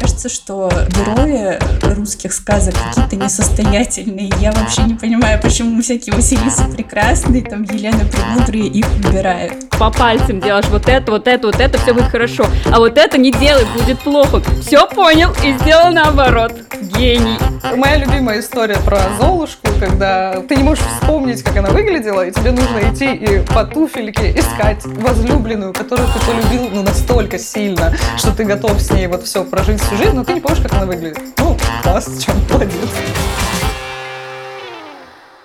кажется, что герои русских сказок какие-то несостоятельные. Я вообще не понимаю, почему всякие Василисы прекрасные, там Елена Премудрые их выбирают. По пальцам делаешь вот это, вот это, вот это, все будет хорошо. А вот это не делай, будет плохо. Все понял и сделал наоборот. Гений. Моя любимая история про Золушку, когда ты не можешь вспомнить, как она выглядела, и тебе нужно идти и по туфельке искать возлюбленную, которую ты полюбил ну, настолько сильно, что ты готов с ней вот все прожить всю жизнь, но ты не помнишь, как она выглядит. Ну, класс, чем молодец.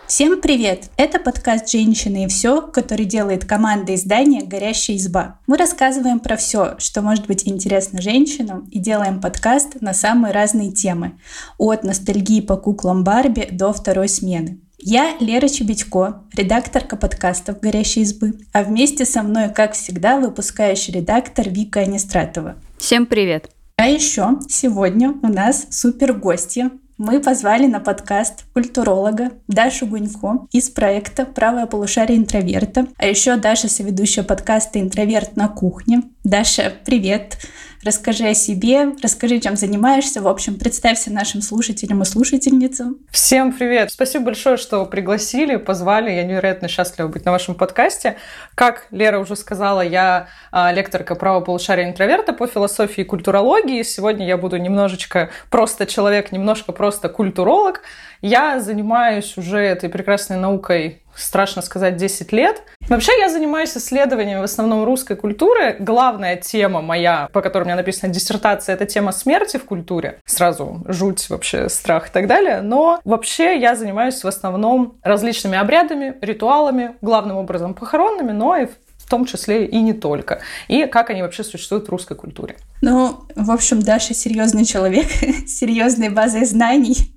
Всем привет! Это подкаст «Женщины и все», который делает команда издания «Горящая изба». Мы рассказываем про все, что может быть интересно женщинам, и делаем подкаст на самые разные темы. От ностальгии по куклам Барби до второй смены. Я Лера Чебедько, редакторка подкастов «Горящей избы», а вместе со мной, как всегда, выпускающий редактор Вика Анистратова. Всем привет! А еще сегодня у нас супер гостья. Мы позвали на подкаст культуролога Дашу Гунько из проекта «Правое полушарие интроверта», а еще Даша, соведущая подкаста «Интроверт на кухне». Даша, привет! Расскажи о себе, расскажи, чем занимаешься. В общем, представься нашим слушателям и слушательницам. Всем привет! Спасибо большое, что пригласили, позвали. Я невероятно счастлива быть на вашем подкасте. Как Лера уже сказала, я а, лекторка права полушария интроверта по философии и культурологии. Сегодня я буду немножечко просто человек, немножко просто культуролог. Я занимаюсь уже этой прекрасной наукой страшно сказать, 10 лет. Вообще я занимаюсь исследованием в основном русской культуры. Главная тема моя, по которой у меня написана диссертация, это тема смерти в культуре. Сразу жуть, вообще страх и так далее. Но вообще я занимаюсь в основном различными обрядами, ритуалами, главным образом похоронными, но и в том числе и не только. И как они вообще существуют в русской культуре. Ну, в общем, Даша серьезный человек, серьезной базой знаний.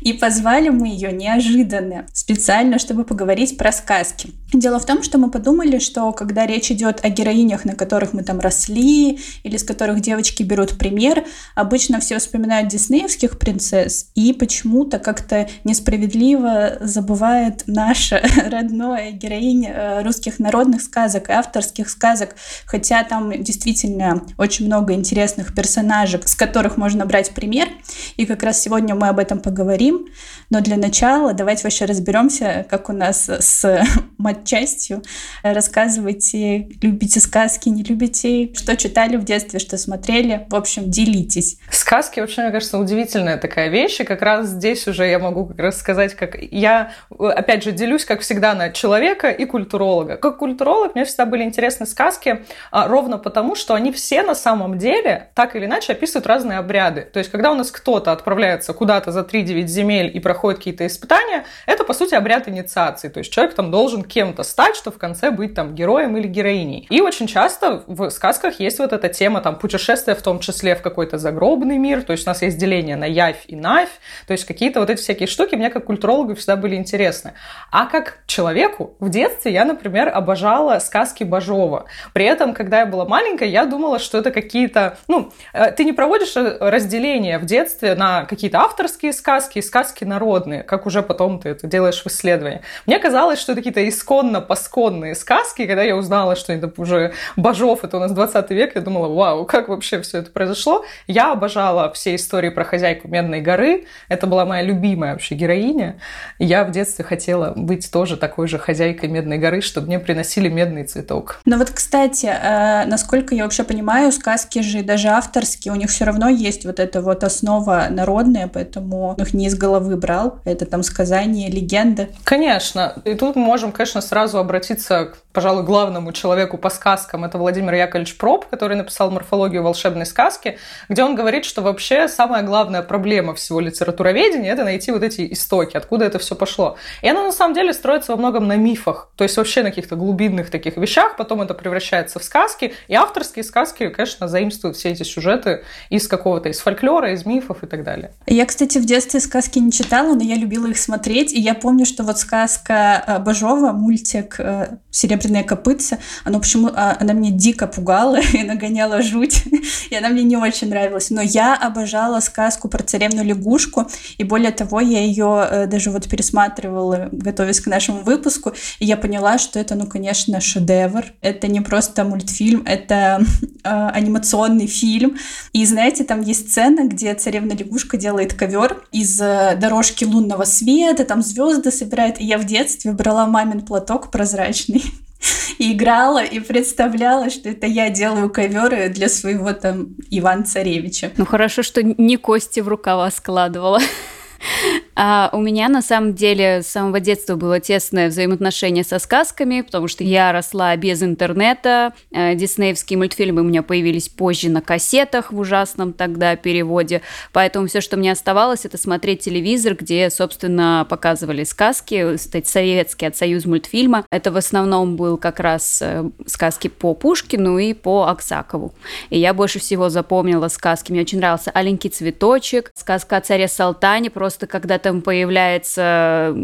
И позвали мы ее неожиданно, специально, чтобы поговорить про сказки. Дело в том, что мы подумали, что когда речь идет о героинях, на которых мы там росли, или с которых девочки берут пример, обычно все вспоминают диснеевских принцесс, и почему-то как-то несправедливо забывает наша родное героиня э, русских народных сказок и авторских сказок, хотя там действительно очень много интересных персонажей, с которых можно брать пример, и как раз сегодня мы об этом поговорим. Но для начала давайте вообще разберемся, как у нас с матчастью. Рассказывайте, любите сказки, не любите, что читали в детстве, что смотрели. В общем, делитесь. Сказки вообще, мне кажется, удивительная такая вещь. И как раз здесь уже я могу как раз сказать, как я, опять же, делюсь, как всегда, на человека и культуролога. Как культуролог мне всегда были интересны сказки а, ровно потому, что они все на самом деле так или иначе описывают разные обряды. То есть, когда у нас кто-то отправляется куда-то за 3-9 земель и проходит какие-то испытания, это, по сути, обряд инициации. То есть, человек там должен кем-то стать, чтобы в конце быть там героем или героиней. И очень часто в сказках есть вот эта тема там путешествия, в том числе в какой-то загробный мир. То есть, у нас есть деление на явь и навь. То есть, какие-то вот эти всякие штуки мне как культурологу всегда были интересны. А как человеку в детстве я, например, обожала сказки Бажова. При этом, когда я была маленькая, я думала, что это какие-то... Ну, э, ты не проводишь э, разделение в детстве на какие-то авторские сказки и сказки народные, как уже потом ты это делаешь в исследовании. Мне казалось, что это какие-то исконно-посконные сказки, когда я узнала, что это уже Бажов, это у нас 20 век, я думала, вау, как вообще все это произошло. Я обожала все истории про хозяйку Медной горы, это была моя любимая вообще героиня. Я в детстве хотела быть тоже такой же хозяйкой Медной горы, чтобы мне приносили медный цветок. Но вот, кстати, э, насколько я вообще понимаю, сказки же даже авторские, у них все равно есть вот эта вот основа народная, поэтому их не из головы брал. Это там сказания, легенды. Конечно. И тут мы можем, конечно, сразу обратиться к, пожалуй, главному человеку по сказкам. Это Владимир Яковлевич Проб, который написал «Морфологию волшебной сказки», где он говорит, что вообще самая главная проблема всего литературоведения — это найти вот эти истоки, откуда это все пошло. И оно на самом деле строится во многом на мифах, то есть вообще на каких-то глубинных таких вещах, потом это превращается в сказки, и авторские сказки, конечно, заимствуют все эти сюжеты из какого-то, из фольклора, из мифов и так далее. Я, кстати, в детстве сказки не читала, но я любила их смотреть. И я помню, что вот сказка э, Бажова, мультик, мультик э, «Серебряное копытце». Оно почему а, она меня дико пугала и нагоняла жуть, и она мне не очень нравилась. Но я обожала сказку про царевну лягушку, и более того, я ее э, даже вот пересматривала, готовясь к нашему выпуску, и я поняла, что это, ну, конечно, шедевр. Это не просто мультфильм, это э, анимационный фильм. И знаете, там есть сцена, где царевна лягушка делает ковер из э, дорожки лунного света, там звезды собирает. И я в детстве брала мамин платок прозрачный и играла, и представляла, что это я делаю коверы для своего там Ивана Царевича. Ну хорошо, что не кости в рукава складывала. А у меня на самом деле с самого детства было тесное взаимоотношение со сказками, потому что я росла без интернета. Э, диснеевские мультфильмы у меня появились позже на кассетах в ужасном тогда переводе. Поэтому все, что мне оставалось, это смотреть телевизор, где, собственно, показывали сказки, кстати, советские от Союз мультфильма. Это в основном был как раз э, сказки по Пушкину и по Аксакову. И я больше всего запомнила сказки. Мне очень нравился «Аленький цветочек», сказка о царе Салтане, просто просто когда там появляется...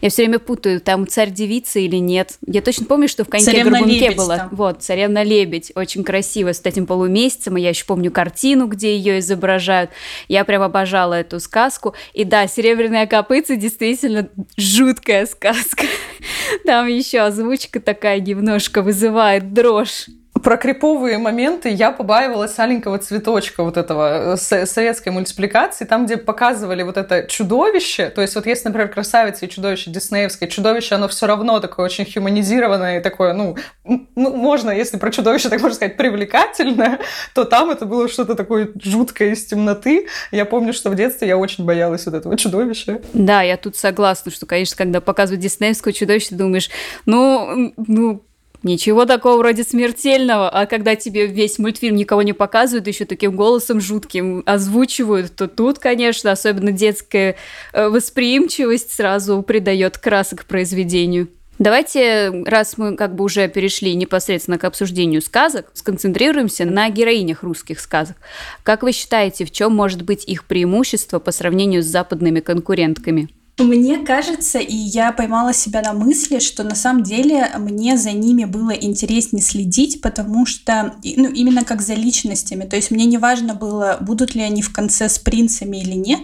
Я все время путаю, там царь-девица или нет. Я точно помню, что в коньке-горбунке было. Там. Вот, царевна-лебедь. Очень красиво, с этим полумесяцем. И я еще помню картину, где ее изображают. Я прям обожала эту сказку. И да, «Серебряная копытца» действительно жуткая сказка. Там еще озвучка такая немножко вызывает дрожь про криповые моменты я побаивалась аленького цветочка вот этого э, советской мультипликации, там, где показывали вот это чудовище. То есть вот если, например, красавица и чудовище диснеевское, чудовище, оно все равно такое очень хуманизированное такое, ну, ну, можно, если про чудовище так можно сказать, привлекательное, то там это было что-то такое жуткое из темноты. Я помню, что в детстве я очень боялась вот этого чудовища. Да, я тут согласна, что, конечно, когда показывают диснеевское чудовище, ты думаешь, ну, ну, Ничего такого вроде смертельного, а когда тебе весь мультфильм никого не показывают, еще таким голосом жутким озвучивают, то тут, конечно, особенно детская э, восприимчивость сразу придает красок произведению. Давайте, раз мы как бы уже перешли непосредственно к обсуждению сказок, сконцентрируемся на героинях русских сказок. Как вы считаете, в чем может быть их преимущество по сравнению с западными конкурентками? Мне кажется, и я поймала себя на мысли, что на самом деле мне за ними было интереснее следить, потому что, ну, именно как за личностями. То есть мне не важно было, будут ли они в конце с принцами или нет.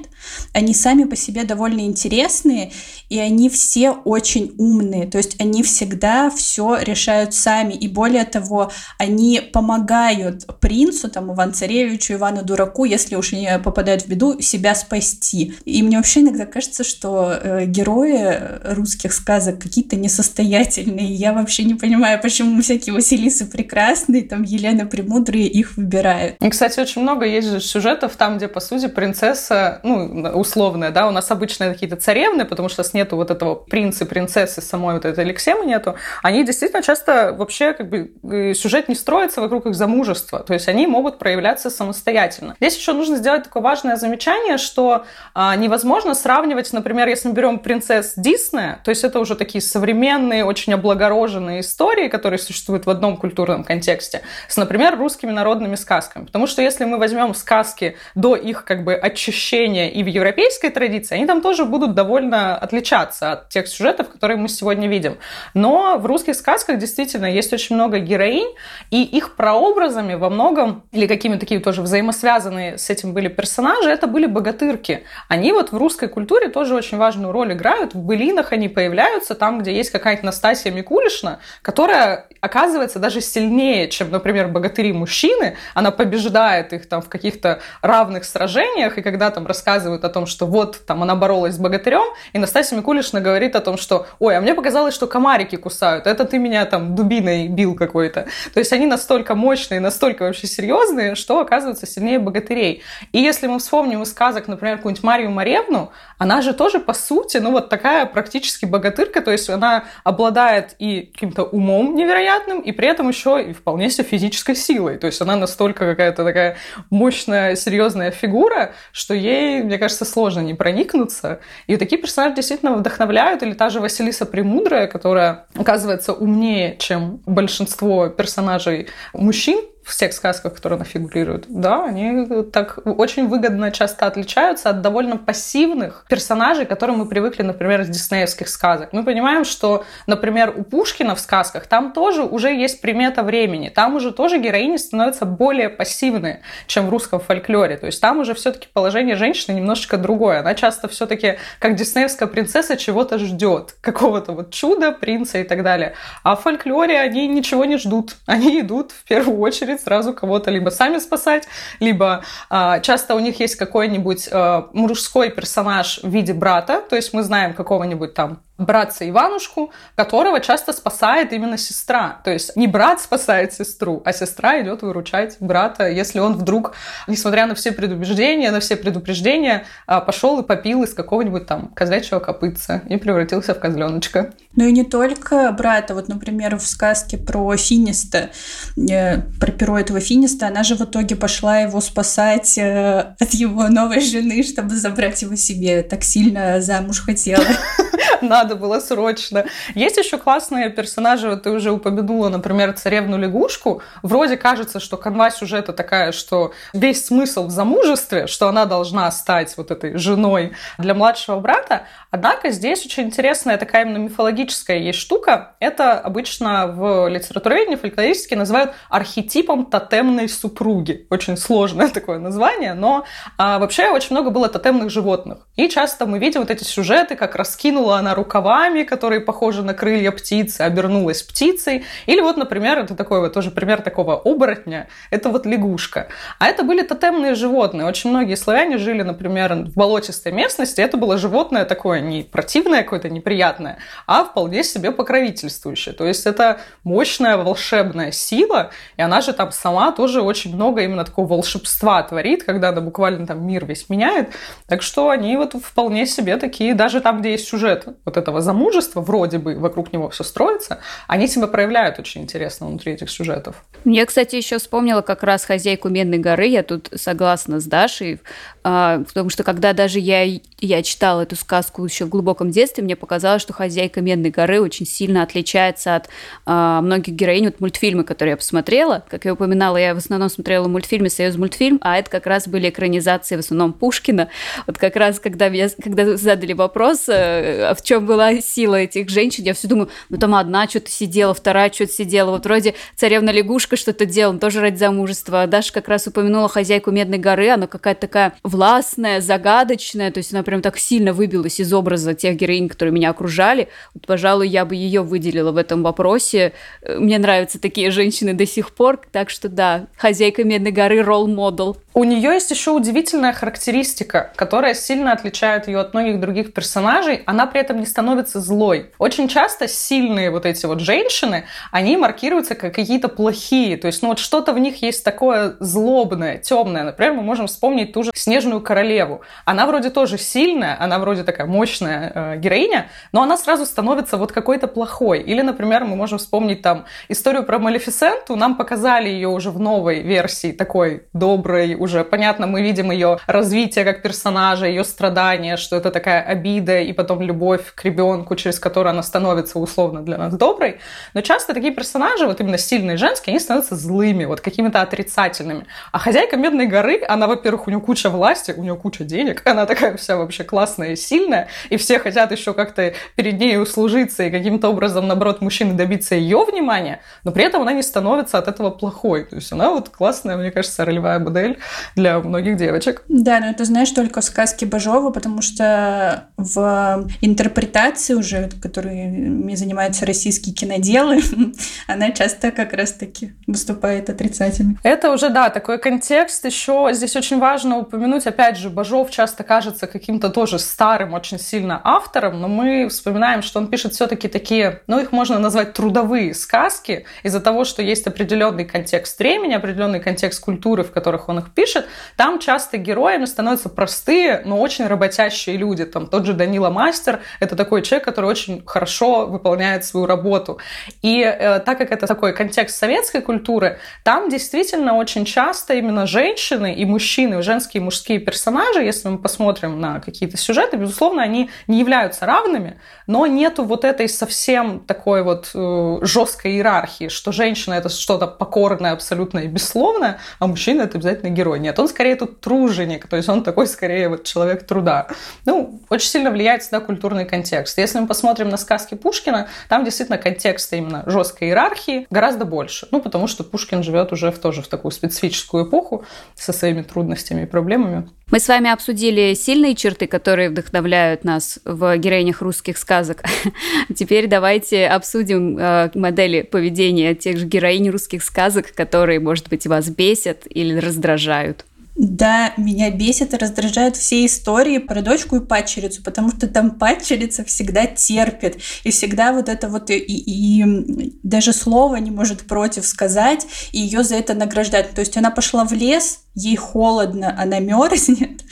Они сами по себе довольно интересные, и они все очень умные. То есть они всегда все решают сами. И более того, они помогают принцу, там, Иван Царевичу, Ивану Дураку, если уж они попадают в беду, себя спасти. И мне вообще иногда кажется, что э, герои русских сказок какие-то несостоятельные. Я вообще не понимаю, почему всякие Василисы прекрасные, там Елена Премудрые их выбирают. И, кстати, очень много есть же сюжетов там, где, по сути, принцесса, ну, условная, да, у нас обычно какие-то царевны, потому что с нету вот этого принца принцессы самой вот этой Алексемы нету. Они действительно часто вообще как бы э, сюжет не строится вокруг их замужества, то есть они могут проявляться самостоятельно. Здесь еще нужно сделать такое важное замечание, что а, невозможно сравнивать, например, если мы берем принцесс Диснея, то есть это уже такие современные, очень облагороженные истории, которые существуют в одном культурном контексте, с, например, русскими народными сказками. Потому что если мы возьмем сказки до их как бы очищения и в европейской традиции, они там тоже будут довольно отличаться от тех сюжетов, которые мы сегодня видим. Но в русских сказках действительно есть очень много героинь, и их прообразами во многом, или какими такие тоже взаимосвязанные с этим были персонажи, это были богатырки. Они вот в русской культуре тоже очень важную роль играют. В былинах они появляются там, где есть какая-то Настасья Микулишна, которая оказывается даже сильнее, чем, например, богатыри-мужчины. Она побеждает их там в каких-то равных сражениях, и когда там рассказывают о том, что вот там она боролась с богатырем, и Настасья Микулишна говорит о том, что ой, а мне показалось, что комарики кусают, это ты меня там дубиной бил какой-то. То есть они настолько мощные, настолько вообще серьезные, что оказываются сильнее богатырей. И если мы вспомним из сказок, например, какую-нибудь Марию Маревну, она же тоже, по сути, ну вот такая практически богатырка, то есть она обладает и каким-то умом невероятным, и при этом еще и вполне себе физической силой. То есть она настолько какая-то такая мощная, серьезная фигура, что ей, мне кажется, сложно не проникнуться. И такие персонажи действительно вдохновляют. Или та же Василиса Премудрая, которая оказывается умнее, чем большинство персонажей мужчин, в всех сказках, которые она фигурирует, да, они так очень выгодно часто отличаются от довольно пассивных персонажей, которые мы привыкли, например, из диснеевских сказок. Мы понимаем, что, например, у Пушкина в сказках там тоже уже есть примета времени, там уже тоже героини становятся более пассивные, чем в русском фольклоре. То есть там уже все-таки положение женщины немножечко другое. Она часто все-таки, как диснеевская принцесса, чего-то ждет, какого-то вот чуда, принца и так далее. А в фольклоре они ничего не ждут. Они идут в первую очередь сразу кого-то либо сами спасать, либо а, часто у них есть какой-нибудь а, мужской персонаж в виде брата, то есть мы знаем какого-нибудь там братца Иванушку, которого часто спасает именно сестра. То есть не брат спасает сестру, а сестра идет выручать брата, если он вдруг, несмотря на все предубеждения, на все предупреждения, а, пошел и попил из какого-нибудь там козлячьего копытца и превратился в козленочка. Ну и не только брата. Вот, например, в сказке про Финиста, э, про перо этого Финиста, она же в итоге пошла его спасать э, от его новой жены, чтобы забрать его себе. Так сильно замуж хотела. надо было срочно. Есть еще классные персонажи, вот ты уже упомянула, например, царевну-лягушку. Вроде кажется, что канва сюжета такая, что весь смысл в замужестве, что она должна стать вот этой женой для младшего брата. Однако здесь очень интересная такая именно мифологическая есть штука. Это обычно в литературе фольклористике называют архетипом тотемной супруги. Очень сложное такое название, но а, вообще очень много было тотемных животных. И часто мы видим вот эти сюжеты, как раскинула она рукавами, которые похожи на крылья птицы, обернулась птицей. Или вот, например, это такой вот тоже пример такого оборотня, это вот лягушка. А это были тотемные животные. Очень многие славяне жили, например, в болотистой местности. Это было животное такое не противное какое-то, неприятное, а вполне себе покровительствующее. То есть это мощная волшебная сила, и она же там сама тоже очень много именно такого волшебства творит, когда она буквально там мир весь меняет. Так что они вот вполне себе такие, даже там, где есть сюжет вот этого замужества, вроде бы вокруг него все строится, они себя проявляют очень интересно внутри этих сюжетов. Я, кстати, еще вспомнила как раз хозяйку Медной горы. Я тут согласна с Дашей, а, потому что когда даже я, я читала эту сказку еще в глубоком детстве, мне показалось, что хозяйка Медной горы очень сильно отличается от а, многих героинь. Вот мультфильмы, которые я посмотрела, как я упоминала, я в основном смотрела мультфильмы «Союз мультфильм», а это как раз были экранизации в основном Пушкина. Вот как раз, когда, я, когда задали вопрос, а в чем была сила этих женщин, я все думаю, ну там одна что-то сидела, вторая что-то сидела. Вот вроде царевна лягушка что-то делала, тоже ради замужества. Даша как раз упомянула хозяйку Медной горы, она какая-то такая властная, загадочная, то есть она прям так сильно выбилась из образа тех героинь, которые меня окружали. Вот, пожалуй, я бы ее выделила в этом вопросе. Мне нравятся такие женщины до сих пор, так что да, хозяйка Медной горы ролл-модел. У нее есть еще удивительная характеристика, которая сильно отличает ее от многих других персонажей. Она при этом не становится злой. Очень часто сильные вот эти вот женщины, они маркируются как какие-то плохие. То есть, ну вот что-то в них есть такое злобное, темное. Например, мы можем вспомнить ту же Снежную королеву. Она вроде тоже сильная, она вроде такая мощная э, героиня, но она сразу становится вот какой-то плохой. Или, например, мы можем вспомнить там историю про Малефисенту. Нам показали ее уже в новой версии такой доброй, уже понятно, мы видим ее развитие как персонажа, ее страдания, что это такая обида и потом любовь к ребенку, через которую она становится условно для нас доброй. Но часто такие персонажи, вот именно сильные женские, они становятся злыми, вот какими-то отрицательными. А хозяйка Медной горы, она, во-первых, у нее куча власти, у нее куча денег, она такая вся вообще классная и сильная, и все хотят еще как-то перед ней услужиться и каким-то образом, наоборот, мужчины добиться ее внимания, но при этом она не становится от этого плохой. То есть она вот классная, мне кажется, ролевая модель для многих девочек. Да, но это знаешь только в сказке Бажова, потому что в интерпретации уже, которыми занимаются российские киноделы, она часто как раз-таки выступает отрицательно. Это уже, да, такой контекст. Еще здесь очень важно упомянуть, опять же, Бажов часто кажется каким-то тоже старым очень сильно автором, но мы вспоминаем, что он пишет все-таки такие, ну, их можно назвать трудовые сказки из-за того, что есть определенный контекст времени, определенный контекст культуры, в которых он их пишет, пишет, там часто героями становятся простые, но очень работящие люди. Там тот же Данила Мастер — это такой человек, который очень хорошо выполняет свою работу. И э, так как это такой контекст советской культуры, там действительно очень часто именно женщины и мужчины, женские и мужские персонажи, если мы посмотрим на какие-то сюжеты, безусловно, они не являются равными, но нету вот этой совсем такой вот э, жесткой иерархии, что женщина это что-то покорное абсолютно и бессловное, а мужчина это обязательно герой. Нет, он скорее тут труженик, то есть он такой скорее вот человек труда. Ну, очень сильно влияет всегда культурный контекст. Если мы посмотрим на сказки Пушкина, там действительно контекста именно жесткой иерархии гораздо больше. Ну, потому что Пушкин живет уже в, тоже в такую специфическую эпоху со своими трудностями и проблемами. Мы с вами обсудили сильные черты, которые вдохновляют нас в героинях русских сказок. Теперь давайте обсудим э, модели поведения тех же героинь русских сказок, которые, может быть, вас бесят или раздражают. Да, меня бесит и раздражают все истории про дочку и падчерицу, потому что там падчерица всегда терпит, и всегда вот это вот и, и, и даже слова не может против сказать, и ее за это награждать. То есть она пошла в лес, ей холодно, она мерзнет,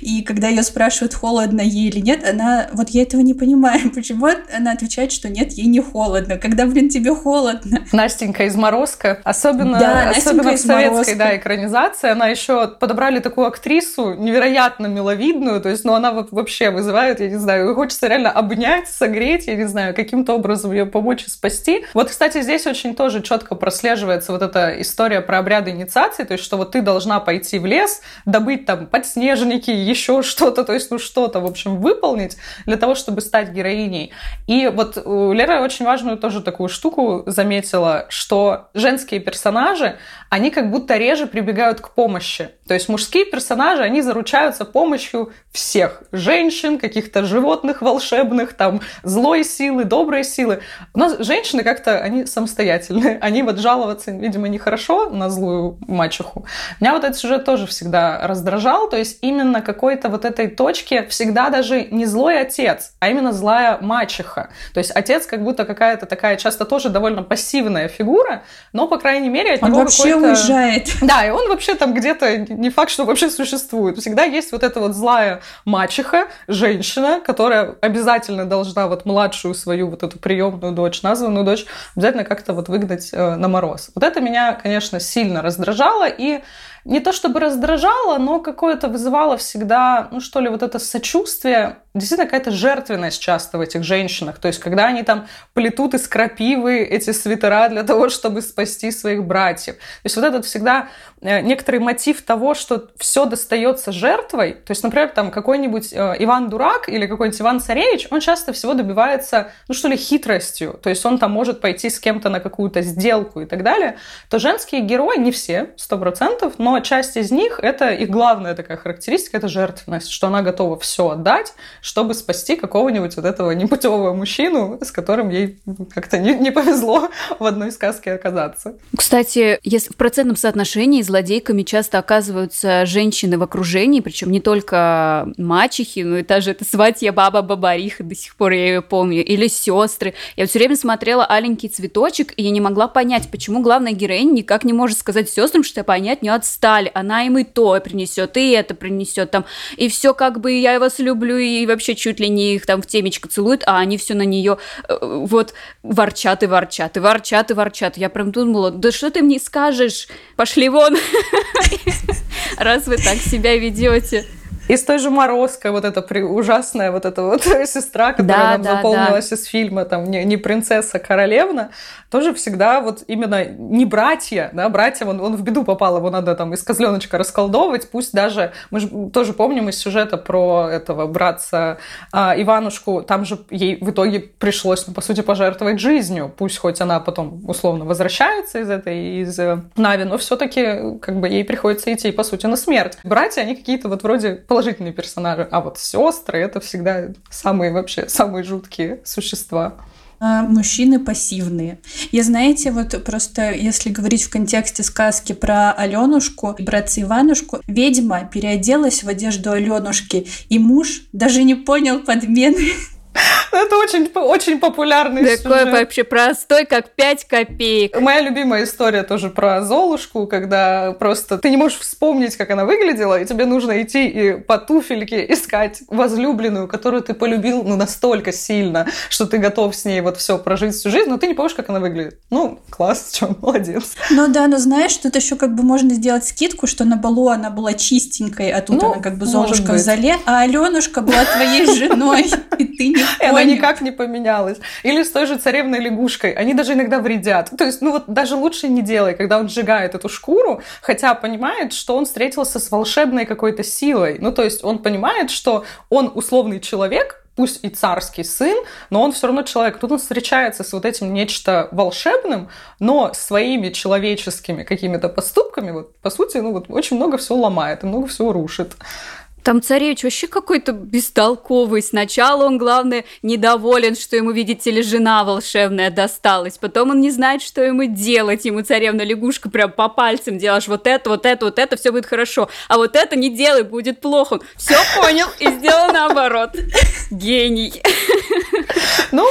и когда ее спрашивают, холодно ей или нет, она, вот я этого не понимаю, почему она отвечает, что нет, ей не холодно, когда, блин, тебе холодно. Настенька из Морозка, особенно, да, особенно в советской Морозко. да, экранизации, она еще подобрали такую актрису невероятно миловидную, то есть, ну, она вообще вызывает, я не знаю, хочется реально обнять, согреть, я не знаю, каким-то образом ее помочь и спасти. Вот, кстати, здесь очень тоже четко прослеживается вот эта история про обряды инициации, то есть, что вот ты должна пойти в лес, добыть там подснежники, еще что-то, то есть, ну, что-то, в общем, выполнить для того, чтобы стать героиней. И вот э, Лера очень важную тоже такую штуку заметила, что женские персонажи, они как будто реже прибегают к помощи. То есть мужские персонажи, они заручаются помощью всех. Женщин, каких-то животных волшебных, там, злой силы, доброй силы. У нас женщины как-то, они самостоятельные. Они вот жаловаться, видимо, нехорошо на злую мачеху. Меня вот этот сюжет тоже всегда раздражал. То есть именно какой-то вот этой точке всегда даже не злой отец, а именно злая мачеха. То есть отец как будто какая-то такая часто тоже довольно пассивная фигура, но, по крайней мере, от он него вообще уезжает. Да, и он вообще там где-то не факт, что вообще существует. Всегда есть вот эта вот злая мачеха, женщина, которая обязательно должна вот младшую свою вот эту приемную дочь, названную дочь, обязательно как-то вот выгнать э, на мороз. Вот это меня, конечно, сильно раздражало, и не то чтобы раздражало, но какое-то вызывало всегда, ну что ли, вот это сочувствие, действительно какая-то жертвенность часто в этих женщинах. То есть, когда они там плетут из крапивы эти свитера для того, чтобы спасти своих братьев. То есть, вот этот всегда э, некоторый мотив того, что все достается жертвой. То есть, например, там какой-нибудь э, Иван Дурак или какой-нибудь Иван Царевич, он часто всего добивается, ну что ли, хитростью. То есть, он там может пойти с кем-то на какую-то сделку и так далее. То женские герои, не все, сто процентов, но часть из них, это их главная такая характеристика, это жертвенность, что она готова все отдать, чтобы спасти какого-нибудь вот этого непутевого мужчину, с которым ей как-то не, не повезло в одной сказке оказаться. Кстати, если в процентном соотношении злодейками часто оказываются женщины в окружении, причем не только мачехи, но и та же эта сватья баба Бабариха, до сих пор я ее помню, или сестры. Я все время смотрела «Аленький цветочек», и я не могла понять, почему главная героиня никак не может сказать сестрам, что понять не отстали. Она им и то принесет, и это принесет там, и все как бы я вас люблю, и вообще чуть ли не их там в темечко целуют, а они все на нее э, вот ворчат и ворчат, и ворчат и ворчат. Я прям думала, да что ты мне скажешь? Пошли вон, раз вы так себя ведете. И с той же Морозко, вот эта ужасная вот эта вот сестра, которая да, нам да, заполнилась да. из фильма, там, не, не принцесса, королевна, тоже всегда вот именно не братья, да, братья, он, он в беду попал, его надо там из козленочка расколдовывать, пусть даже, мы же тоже помним из сюжета про этого братца а, Иванушку, там же ей в итоге пришлось, ну, по сути, пожертвовать жизнью, пусть хоть она потом условно возвращается из этой, из э, Нави, но все-таки как бы ей приходится идти, по сути, на смерть. Братья, они какие-то вот вроде положительные персонажи, а вот сестры это всегда самые вообще, самые жуткие существа. А, мужчины пассивные. Я, знаете, вот просто если говорить в контексте сказки про Аленушку и братца Иванушку, ведьма переоделась в одежду Аленушки, и муж даже не понял подмены. Это очень, очень популярный Такой сюжет. вообще простой, как 5 копеек. Моя любимая история тоже про Золушку, когда просто ты не можешь вспомнить, как она выглядела, и тебе нужно идти и по туфельке искать возлюбленную, которую ты полюбил ну, настолько сильно, что ты готов с ней вот все прожить всю жизнь, но ты не помнишь, как она выглядит. Ну, класс, что, молодец. Ну да, но знаешь, тут еще как бы можно сделать скидку, что на балу она была чистенькой, а тут Ну, она как бы Золушка в зале, а Аленушка была твоей женой, и ты не И она никак не поменялась. Или с той же царевной лягушкой. Они даже иногда вредят. То есть, ну вот даже лучше не делай, когда он сжигает эту шкуру, хотя понимает, что он встретился с волшебной какой-то силой. Ну, то есть он понимает, что он условный человек, пусть и царский сын, но он все равно человек. Тут он встречается с вот этим нечто волшебным, но своими человеческими какими-то поступками, вот, по сути, ну вот очень много всего ломает и много всего рушит. Там царевич вообще какой-то бестолковый. Сначала он, главное, недоволен, что ему, видите ли, жена волшебная досталась. Потом он не знает, что ему делать. Ему царевна лягушка прям по пальцам делаешь вот это, вот это, вот это, все будет хорошо. А вот это не делай, будет плохо. Все понял и сделал наоборот. Гений. Ну,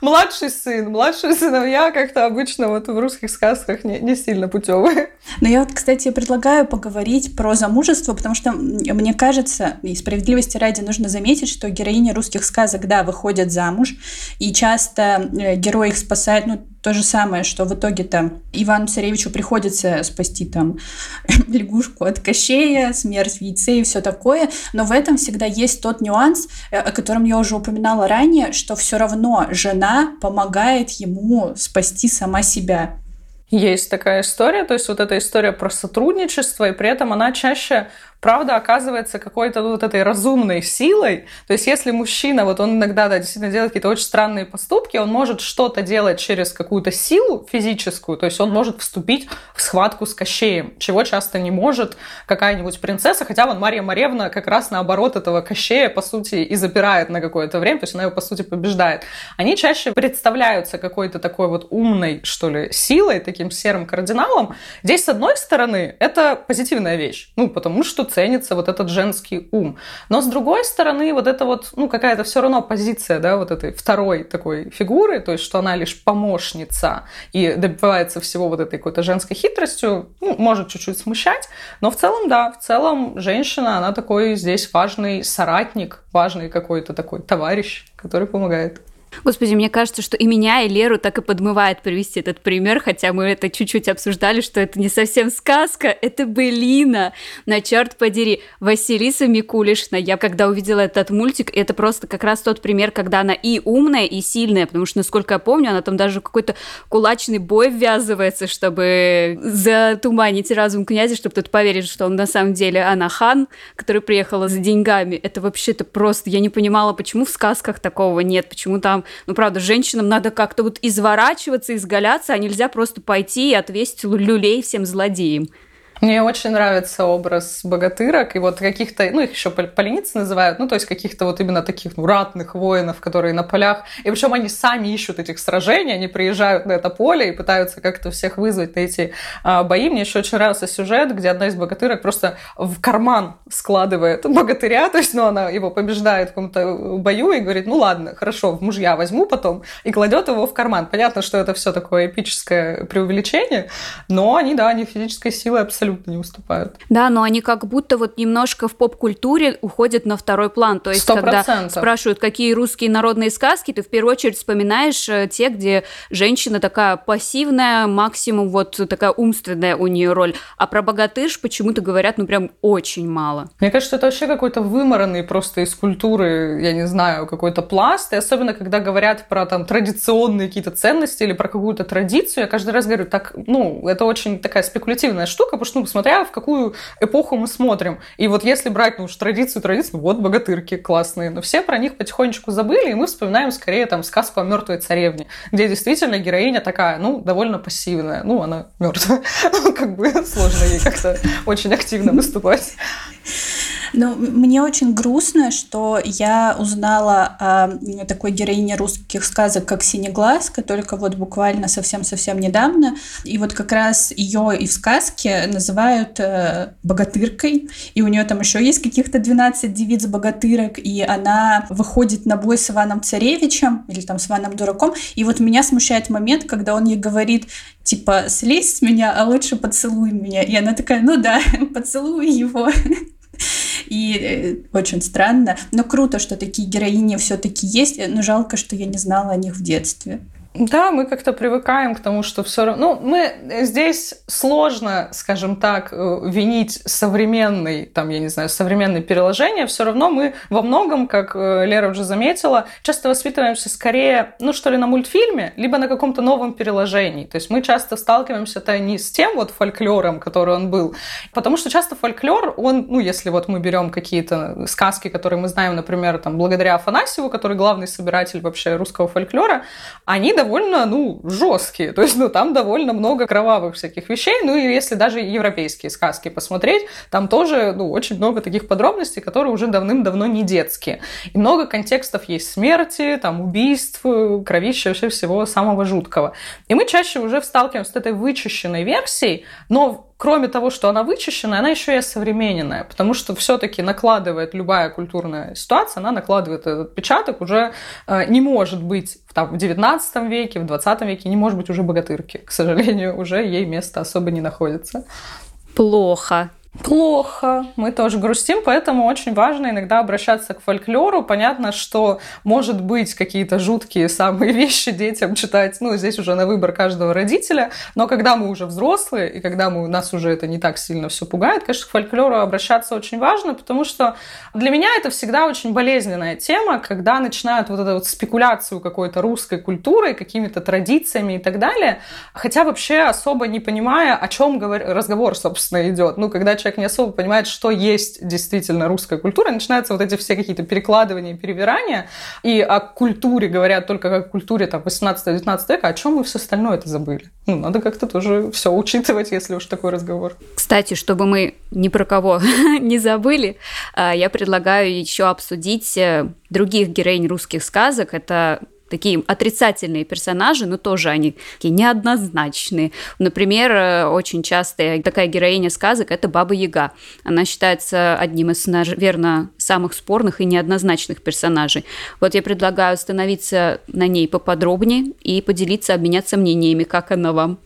младший сын, младшие сыновья как-то обычно вот в русских сказках не, не сильно путевые. Но я вот, кстати, предлагаю поговорить про замужество, потому что мне кажется, и справедливости ради нужно заметить, что героини русских сказок, да, выходят замуж, и часто э, герой их спасает, ну, то же самое, что в итоге-то Ивану Царевичу приходится спасти там лягушку от Кощея, смерть в яйце и все такое, но в этом всегда есть тот нюанс, э, о котором я уже упоминала ранее, что все равно жена помогает ему спасти сама себя. Есть такая история, то есть вот эта история про сотрудничество, и при этом она чаще, правда, оказывается какой-то вот этой разумной силой. То есть если мужчина, вот он иногда, да, действительно делает какие-то очень странные поступки, он может что-то делать через какую-то силу физическую, то есть он может вступить в схватку с Кощеем, чего часто не может какая-нибудь принцесса, хотя вон Мария Маревна как раз наоборот этого Кощея, по сути, и запирает на какое-то время, то есть она его, по сути, побеждает. Они чаще представляются какой-то такой вот умной, что ли, силой, таким серым кардиналом. Здесь, с одной стороны, это позитивная вещь, ну, потому что ценится вот этот женский ум. Но, с другой стороны, вот это вот, ну, какая-то все равно позиция, да, вот этой второй такой фигуры, то есть, что она лишь помощница и добивается всего вот этой какой-то женской хитростью, ну, может чуть-чуть смущать, но в целом, да, в целом женщина, она такой здесь важный соратник, важный какой-то такой товарищ, который помогает. Господи, мне кажется, что и меня, и Леру так и подмывает привести этот пример, хотя мы это чуть-чуть обсуждали, что это не совсем сказка, это былина. На черт подери, Василиса Микулишна. Я когда увидела этот мультик, это просто как раз тот пример, когда она и умная, и сильная, потому что, насколько я помню, она там даже какой-то кулачный бой ввязывается, чтобы затуманить разум князя, чтобы тот поверил, что он на самом деле она хан, которая приехала за деньгами. Это вообще-то просто... Я не понимала, почему в сказках такого нет, почему там ну, правда, женщинам надо как-то вот изворачиваться, изгаляться, а нельзя просто пойти и отвесить люлей всем злодеям. Мне очень нравится образ богатырок и вот каких-то, ну их еще поленицы называют, ну то есть каких-то вот именно таких ну, ратных воинов, которые на полях, и причем они сами ищут этих сражений, они приезжают на это поле и пытаются как-то всех вызвать на эти а, бои. Мне еще очень нравился сюжет, где одна из богатырок просто в карман складывает богатыря, то есть ну она его побеждает в каком-то бою и говорит, ну ладно, хорошо, в мужья возьму потом, и кладет его в карман. Понятно, что это все такое эпическое преувеличение, но они, да, они физической силой абсолютно абсолютно не уступают. Да, но они как будто вот немножко в поп-культуре уходят на второй план. То есть, 100%. когда спрашивают, какие русские народные сказки, ты в первую очередь вспоминаешь э, те, где женщина такая пассивная, максимум вот такая умственная у нее роль. А про богатырш почему-то говорят, ну, прям очень мало. Мне кажется, это вообще какой-то вымаранный просто из культуры, я не знаю, какой-то пласт. И особенно, когда говорят про там традиционные какие-то ценности или про какую-то традицию, я каждый раз говорю, так, ну, это очень такая спекулятивная штука, потому что, ну, смотря в какую эпоху мы смотрим. И вот если брать, ну уж традицию, традицию, вот богатырки классные, но все про них потихонечку забыли, и мы вспоминаем скорее там сказку о мертвой царевне, где действительно героиня такая, ну, довольно пассивная, ну, она мертвая, как бы сложно ей как-то очень активно выступать. Ну, мне очень грустно, что я узнала о такой героине русских сказок, как Синеглазка, только вот буквально совсем-совсем недавно. И вот как раз ее и в сказке называют э, богатыркой, и у нее там еще есть каких-то 12 девиц богатырок, и она выходит на бой с Иваном Царевичем или там с Иваном Дураком, и вот меня смущает момент, когда он ей говорит, типа, слезь с меня, а лучше поцелуй меня. И она такая, ну да, поцелуй его. И э, очень странно. Но круто, что такие героини все-таки есть. Но жалко, что я не знала о них в детстве. Да, мы как-то привыкаем к тому, что все равно... Ну, мы здесь сложно, скажем так, э, винить современный, там, я не знаю, современное переложение. Все равно мы во многом, как э, Лера уже заметила, часто воспитываемся скорее, ну, что ли, на мультфильме, либо на каком-то новом переложении. То есть мы часто сталкиваемся-то не с тем вот фольклором, который он был, потому что часто фольклор, он, ну, если вот мы берем какие-то сказки, которые мы знаем, например, там, благодаря Афанасьеву, который главный собиратель вообще русского фольклора, они довольно, ну, жесткие. То есть, ну, там довольно много кровавых всяких вещей. Ну, и если даже европейские сказки посмотреть, там тоже, ну, очень много таких подробностей, которые уже давным-давно не детские. И много контекстов есть смерти, там, убийств, кровища, вообще всего самого жуткого. И мы чаще уже сталкиваемся с этой вычищенной версией, но кроме того, что она вычищенная, она еще и современная, потому что все-таки накладывает любая культурная ситуация, она накладывает этот отпечаток, уже э, не может быть там, в 19 веке, в 20 веке, не может быть уже богатырки. К сожалению, уже ей место особо не находится. Плохо. Плохо. Мы тоже грустим, поэтому очень важно иногда обращаться к фольклору. Понятно, что может быть какие-то жуткие самые вещи детям читать, ну, здесь уже на выбор каждого родителя, но когда мы уже взрослые, и когда мы, нас уже это не так сильно все пугает, конечно, к фольклору обращаться очень важно, потому что для меня это всегда очень болезненная тема, когда начинают вот эту вот спекуляцию какой-то русской культурой, какими-то традициями и так далее, хотя вообще особо не понимая, о чем разговор, собственно, идет. Ну, когда человек не особо понимает, что есть действительно русская культура, начинаются вот эти все какие-то перекладывания, перевирания, и о культуре говорят только как о культуре там 18-19 века, о чем мы все остальное это забыли? Ну, надо как-то тоже все учитывать, если уж такой разговор. Кстати, чтобы мы ни про кого не забыли, а, я предлагаю еще обсудить э, других героинь русских сказок. Это такие отрицательные персонажи, но тоже они такие неоднозначные. Например, э, очень часто такая героиня сказок – это Баба Яга. Она считается одним из, наверное, самых спорных и неоднозначных персонажей. Вот я предлагаю остановиться на ней поподробнее и поделиться, обменяться мнениями, как она вам.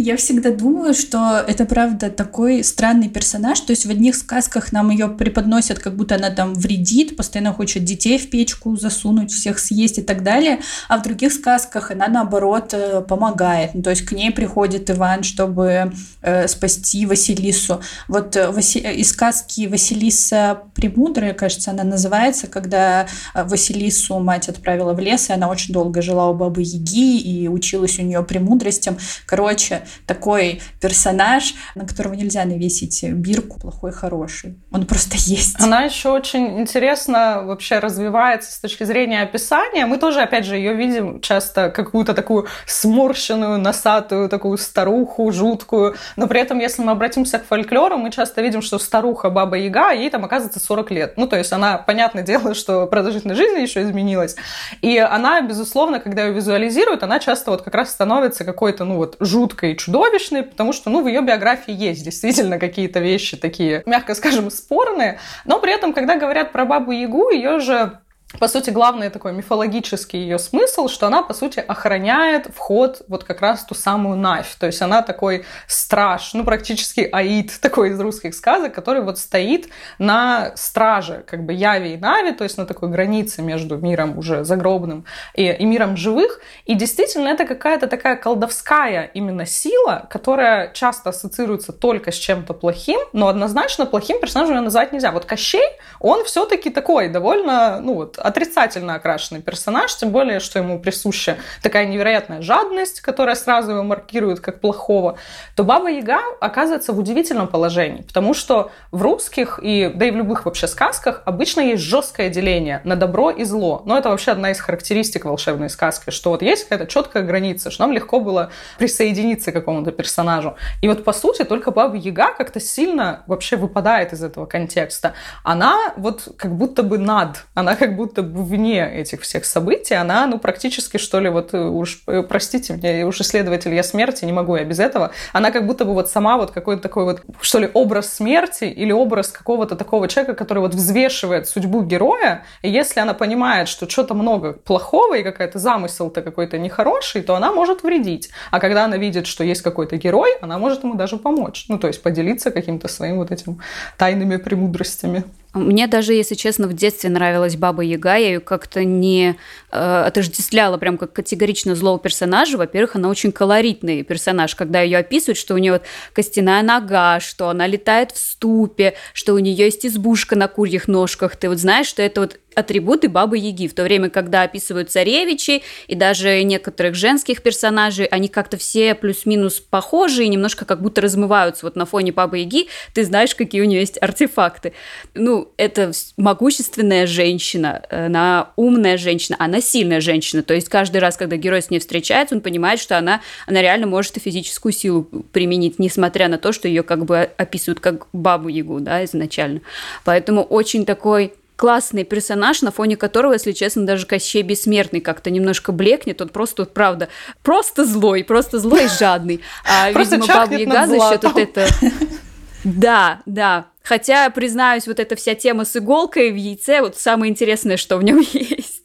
Я всегда думаю, что это правда такой странный персонаж. То есть в одних сказках нам ее преподносят, как будто она там вредит, постоянно хочет детей в печку засунуть, всех съесть и так далее. А в других сказках она наоборот э, помогает. Ну, то есть к ней приходит Иван, чтобы э, спасти Василису. Вот э, Васи... из сказки Василиса Премудрая, кажется, она называется, когда э, Василису мать отправила в лес, и она очень долго жила у бабы Яги и училась у нее премудростям. Короче, такой персонаж, на которого нельзя навесить бирку плохой, хороший. Он просто есть. Она еще очень интересно вообще развивается с точки зрения описания. Мы тоже, опять же, ее видим часто какую-то такую сморщенную, носатую, такую старуху, жуткую. Но при этом, если мы обратимся к фольклору, мы часто видим, что старуха Баба Яга, ей там оказывается 40 лет. Ну, то есть она, понятное дело, что продолжительность жизни еще изменилась. И она, безусловно, когда ее визуализируют, она часто вот как раз становится какой-то, ну вот, жуткой чудовищной, потому что, ну, в ее биографии есть действительно какие-то вещи такие, мягко скажем, спорные, но при этом, когда говорят про Бабу Ягу, ее же по сути, главный такой мифологический ее смысл, что она, по сути, охраняет вход вот как раз ту самую Навь. То есть она такой страж, ну, практически аид такой из русских сказок, который вот стоит на страже как бы Яви и Нави, то есть на такой границе между миром уже загробным и, и миром живых. И действительно, это какая-то такая колдовская именно сила, которая часто ассоциируется только с чем-то плохим, но однозначно плохим персонажем ее назвать нельзя. Вот Кощей, он все-таки такой довольно, ну вот, отрицательно окрашенный персонаж, тем более, что ему присуща такая невероятная жадность, которая сразу его маркирует как плохого, то Баба Яга оказывается в удивительном положении, потому что в русских и, да и в любых вообще сказках обычно есть жесткое деление на добро и зло. Но это вообще одна из характеристик волшебной сказки, что вот есть какая-то четкая граница, что нам легко было присоединиться к какому-то персонажу. И вот, по сути, только Баба Яга как-то сильно вообще выпадает из этого контекста. Она вот как будто бы над, она как будто бы вне этих всех событий, она, ну, практически, что ли, вот уж, э, простите меня, уж исследователь, я смерти, не могу я без этого, она как будто бы вот сама вот какой-то такой вот, что ли, образ смерти или образ какого-то такого человека, который вот взвешивает судьбу героя, и если она понимает, что что-то много плохого и какая-то замысел-то какой-то нехороший, то она может вредить. А когда она видит, что есть какой-то герой, она может ему даже помочь. Ну, то есть поделиться каким-то своим вот этим тайными премудростями. Мне даже, если честно, в детстве нравилась Баба Яга. Я ее как-то не э, отождествляла прям как категорично злого персонажа. Во-первых, она очень колоритный персонаж, когда ее описывают, что у нее вот костяная нога, что она летает в ступе, что у нее есть избушка на курьих ножках. Ты вот знаешь, что это вот атрибуты Бабы Яги, в то время, когда описывают царевичи и даже некоторых женских персонажей, они как-то все плюс-минус похожи и немножко как будто размываются. Вот на фоне Бабы Яги ты знаешь, какие у нее есть артефакты. Ну, это могущественная женщина, она умная женщина, она сильная женщина. То есть каждый раз, когда герой с ней встречается, он понимает, что она, она реально может и физическую силу применить, несмотря на то, что ее как бы описывают как Бабу Ягу, да, изначально. Поэтому очень такой классный персонаж, на фоне которого, если честно, даже Кощей Бессмертный как-то немножко блекнет. Он просто, правда, просто злой, просто злой и жадный. А, видимо, Баба Яга за счет вот этого... Да, да. Хотя, признаюсь, вот эта вся тема с иголкой в яйце, вот самое интересное, что в нем есть.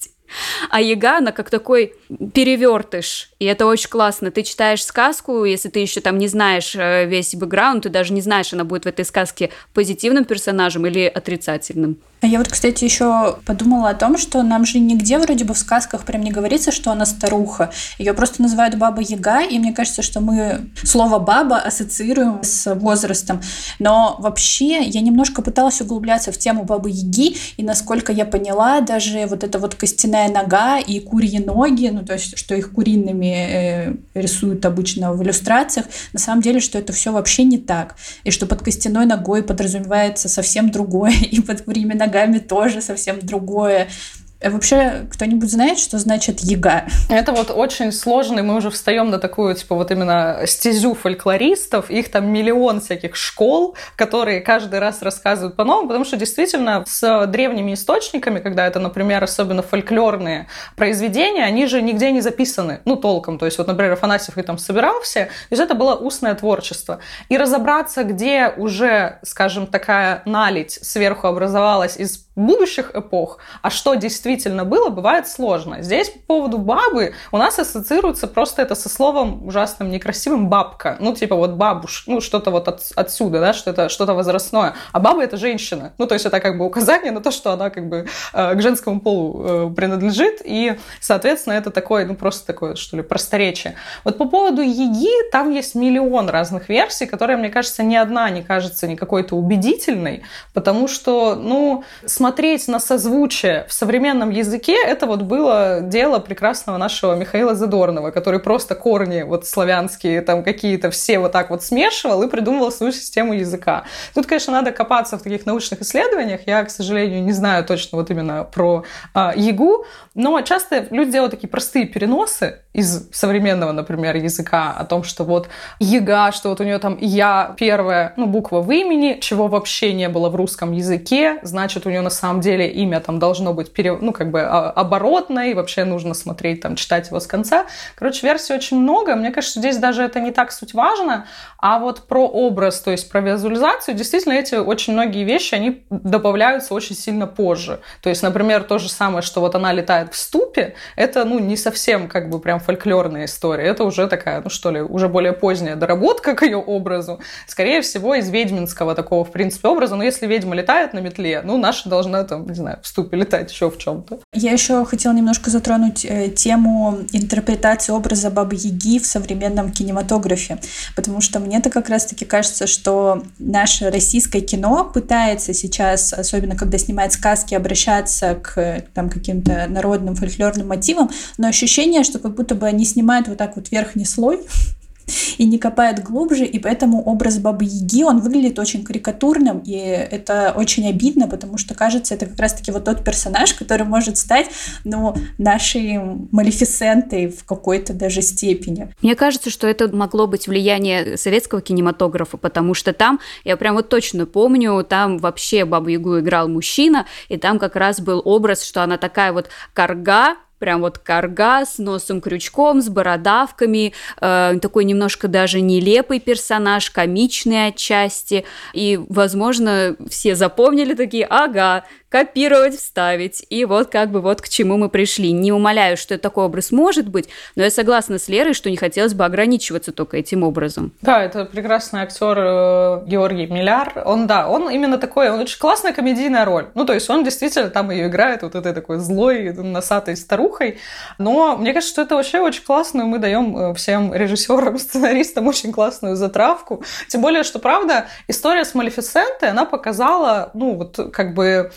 А Яга, она как такой перевертыш, и это очень классно. Ты читаешь сказку, если ты еще там не знаешь э, весь бэкграунд, ты даже не знаешь, она будет в этой сказке позитивным персонажем или отрицательным. А я вот, кстати, еще подумала о том, что нам же нигде вроде бы в сказках прям не говорится, что она старуха. Ее просто называют Баба Яга, и мне кажется, что мы слово «баба» ассоциируем с возрастом. Но вообще я немножко пыталась углубляться в тему Бабы Яги, и насколько я поняла, даже вот эта вот костяная нога и курьи ноги, ну то есть, что их куриными э, рисуют обычно в иллюстрациях, на самом деле, что это все вообще не так. И что под костяной ногой подразумевается совсем другое, и под курьими ногами тоже совсем другое. А вообще, кто-нибудь знает, что значит яга? Это вот очень сложно, мы уже встаем на такую, типа, вот именно стезю фольклористов. Их там миллион всяких школ, которые каждый раз рассказывают по-новому, потому что действительно с древними источниками, когда это, например, особенно фольклорные произведения, они же нигде не записаны, ну, толком. То есть, вот, например, Афанасьев их там собирал все, то есть это было устное творчество. И разобраться, где уже, скажем, такая налить сверху образовалась из будущих эпох, а что действительно было, бывает сложно. Здесь по поводу бабы у нас ассоциируется просто это со словом ужасным, некрасивым бабка. Ну, типа вот бабуш, ну, что-то вот от, отсюда, да, что-то что возрастное. А баба — это женщина. Ну, то есть это как бы указание на то, что она как бы э, к женскому полу э, принадлежит, и, соответственно, это такое, ну, просто такое, что ли, просторечие. Вот по поводу Еги, там есть миллион разных версий, которые, мне кажется, ни одна не кажется ни какой-то убедительной, потому что, ну, смотреть на созвучие в современном языке, это вот было дело прекрасного нашего Михаила Задорнова, который просто корни вот славянские там какие-то все вот так вот смешивал и придумывал свою систему языка. Тут, конечно, надо копаться в таких научных исследованиях. Я, к сожалению, не знаю точно вот именно про а, ягу, но часто люди делают такие простые переносы из современного, например, языка о том, что вот яга, что вот у нее там я первая, ну, буква в имени, чего вообще не было в русском языке, значит, у нее на самом деле имя там должно быть, пере... ну, как бы а, оборотное, и вообще нужно смотреть, там, читать его с конца. Короче, версий очень много. Мне кажется, здесь даже это не так суть важно, а вот про образ, то есть про визуализацию, действительно, эти очень многие вещи, они добавляются очень сильно позже. То есть, например, то же самое, что вот она летает в ступе, это, ну, не совсем как бы прям фольклорная история. Это уже такая, ну, что ли, уже более поздняя доработка к ее образу. Скорее всего, из ведьминского такого, в принципе, образа. Но если ведьма летает на метле, ну, наша должна там, не знаю, в ступе летать еще в чем чем-то. Я еще хотела немножко затронуть э, тему интерпретации образа Бабы Яги в современном кинематографе, потому что мне-то как раз-таки кажется, что наше российское кино пытается сейчас, особенно когда снимает сказки, обращаться к там, каким-то народным фольклорным мотивам, но ощущение, что как будто бы они снимают вот так вот верхний слой, и не копает глубже, и поэтому образ Бабы Яги, он выглядит очень карикатурным, и это очень обидно, потому что, кажется, это как раз-таки вот тот персонаж, который может стать, ну, нашей Малефисентой в какой-то даже степени. Мне кажется, что это могло быть влияние советского кинематографа, потому что там, я прям вот точно помню, там вообще Бабу Ягу играл мужчина, и там как раз был образ, что она такая вот карга, прям вот карга с носом крючком, с бородавками, э, такой немножко даже нелепый персонаж, комичный отчасти, и, возможно, все запомнили такие, ага, копировать, вставить. И вот как бы вот к чему мы пришли. Не умоляю, что такой образ может быть, но я согласна с Лерой, что не хотелось бы ограничиваться только этим образом. Да, это прекрасный актер э, Георгий Миляр. Он, да, он именно такой, он очень классная комедийная роль. Ну, то есть он действительно там ее играет вот этой такой злой, носатой старухой. Но мне кажется, что это вообще очень классно, мы даем э, всем режиссерам, сценаристам очень классную затравку. Тем более, что, правда, история с Малефисентой, она показала, ну, вот как бы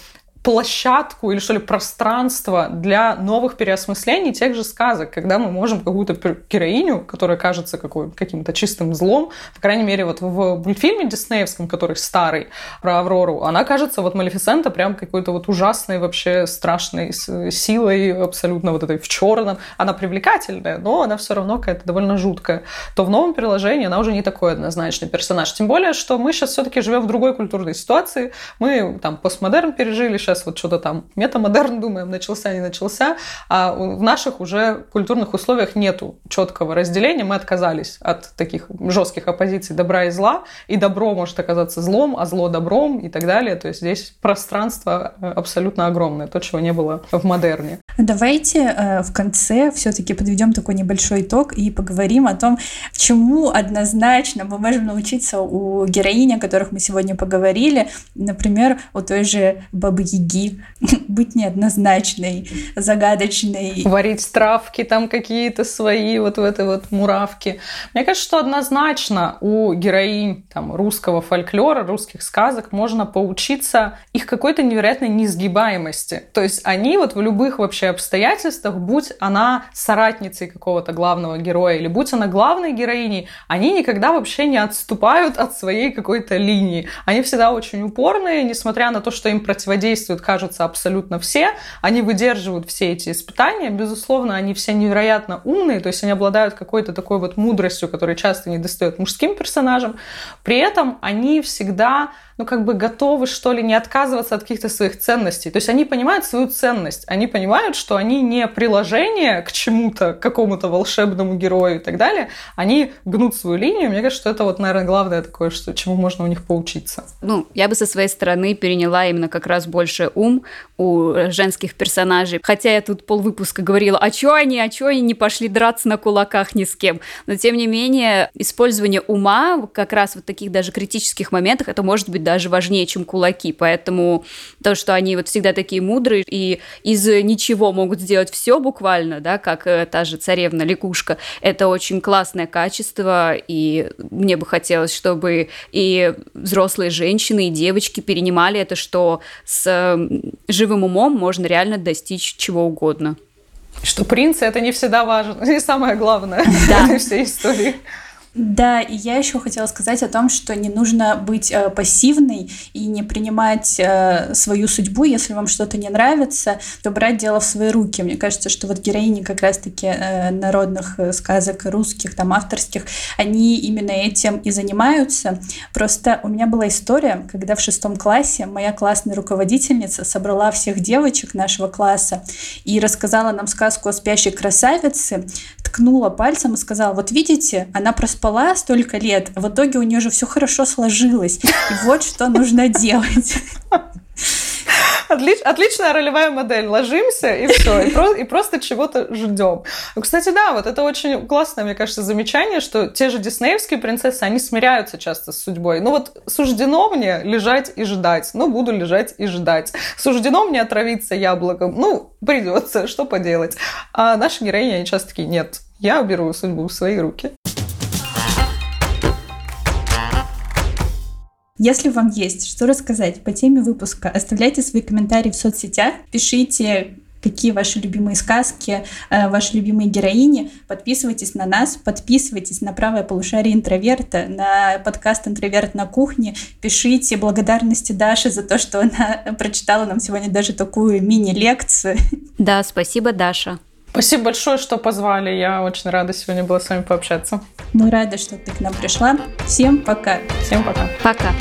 площадку или что ли пространство для новых переосмыслений тех же сказок, когда мы можем какую-то героиню, которая кажется какой, каким-то чистым злом, по крайней мере, вот в мультфильме диснеевском, который старый, про Аврору, она кажется, вот Малефисента прям какой-то вот ужасной вообще страшной силой, абсолютно вот этой в черном. Она привлекательная, но она все равно какая-то довольно жуткая. То в новом приложении она уже не такой однозначный персонаж. Тем более, что мы сейчас все-таки живем в другой культурной ситуации. Мы там постмодерн пережили, сейчас сейчас вот что-то там метамодерн думаем, начался, не начался, а в наших уже культурных условиях нету четкого разделения, мы отказались от таких жестких оппозиций добра и зла, и добро может оказаться злом, а зло добром и так далее, то есть здесь пространство э, абсолютно огромное, то, чего не было в модерне. Давайте э, в конце все-таки подведем такой небольшой итог и поговорим о том, чему однозначно мы можем научиться у героини, о которых мы сегодня поговорили, например, у той же Бабы Яги, шаги, быть неоднозначной, загадочной. Варить травки там какие-то свои, вот в этой вот муравке. Мне кажется, что однозначно у героинь там, русского фольклора, русских сказок можно поучиться их какой-то невероятной несгибаемости. То есть они вот в любых вообще обстоятельствах, будь она соратницей какого-то главного героя или будь она главной героиней, они никогда вообще не отступают от своей какой-то линии. Они всегда очень упорные, несмотря на то, что им противодействуют кажутся абсолютно все, они выдерживают все эти испытания, безусловно, они все невероятно умные, то есть они обладают какой-то такой вот мудростью, которая часто не достает мужским персонажам, при этом они всегда ну, как бы готовы, что ли, не отказываться от каких-то своих ценностей. То есть они понимают свою ценность, они понимают, что они не приложение к чему-то, к какому-то волшебному герою и так далее, они гнут свою линию. Мне кажется, что это вот, наверное, главное такое, что, чему можно у них поучиться. Ну, я бы со своей стороны переняла именно как раз больше ум у женских персонажей. Хотя я тут полвыпуска говорила, а чё они, а чё они не пошли драться на кулаках ни с кем. Но, тем не менее, использование ума как раз в таких даже критических моментах, это может быть даже важнее, чем кулаки. Поэтому то, что они вот всегда такие мудрые и из ничего могут сделать все буквально, да, как э, та же царевна лягушка, это очень классное качество, и мне бы хотелось, чтобы и взрослые женщины, и девочки перенимали это, что с живым умом можно реально достичь чего угодно. Что принцы это не всегда важно, и самое главное да. в всей истории. Да, и я еще хотела сказать о том, что не нужно быть э, пассивной и не принимать э, свою судьбу, если вам что-то не нравится, то брать дело в свои руки. Мне кажется, что вот героини как раз-таки э, народных э, сказок русских, там авторских, они именно этим и занимаются. Просто у меня была история, когда в шестом классе моя классная руководительница собрала всех девочек нашего класса и рассказала нам сказку о спящей красавице, ткнула пальцем и сказала, вот видите, она проспала столько лет, а в итоге у нее же все хорошо сложилось. И вот что нужно делать. Отлич, отличная ролевая модель. Ложимся и все, и, про, и просто чего-то ждем. Ну, кстати, да, вот это очень классное, мне кажется, замечание, что те же диснеевские принцессы, они смиряются часто с судьбой. Ну вот суждено мне лежать и ждать, ну буду лежать и ждать. Суждено мне отравиться яблоком, ну придется, что поделать. А наши героини, они часто такие, нет, я уберу судьбу в свои руки. Если вам есть что рассказать по теме выпуска, оставляйте свои комментарии в соцсетях, пишите какие ваши любимые сказки, э, ваши любимые героини. Подписывайтесь на нас, подписывайтесь на правое полушарие интроверта, на подкаст «Интроверт на кухне». Пишите благодарности Даше за то, что она прочитала нам сегодня даже такую мини-лекцию. Да, спасибо, Даша. Спасибо большое, что позвали. Я очень рада сегодня была с вами пообщаться. Мы рады, что ты к нам пришла. Всем пока. Всем пока. Пока.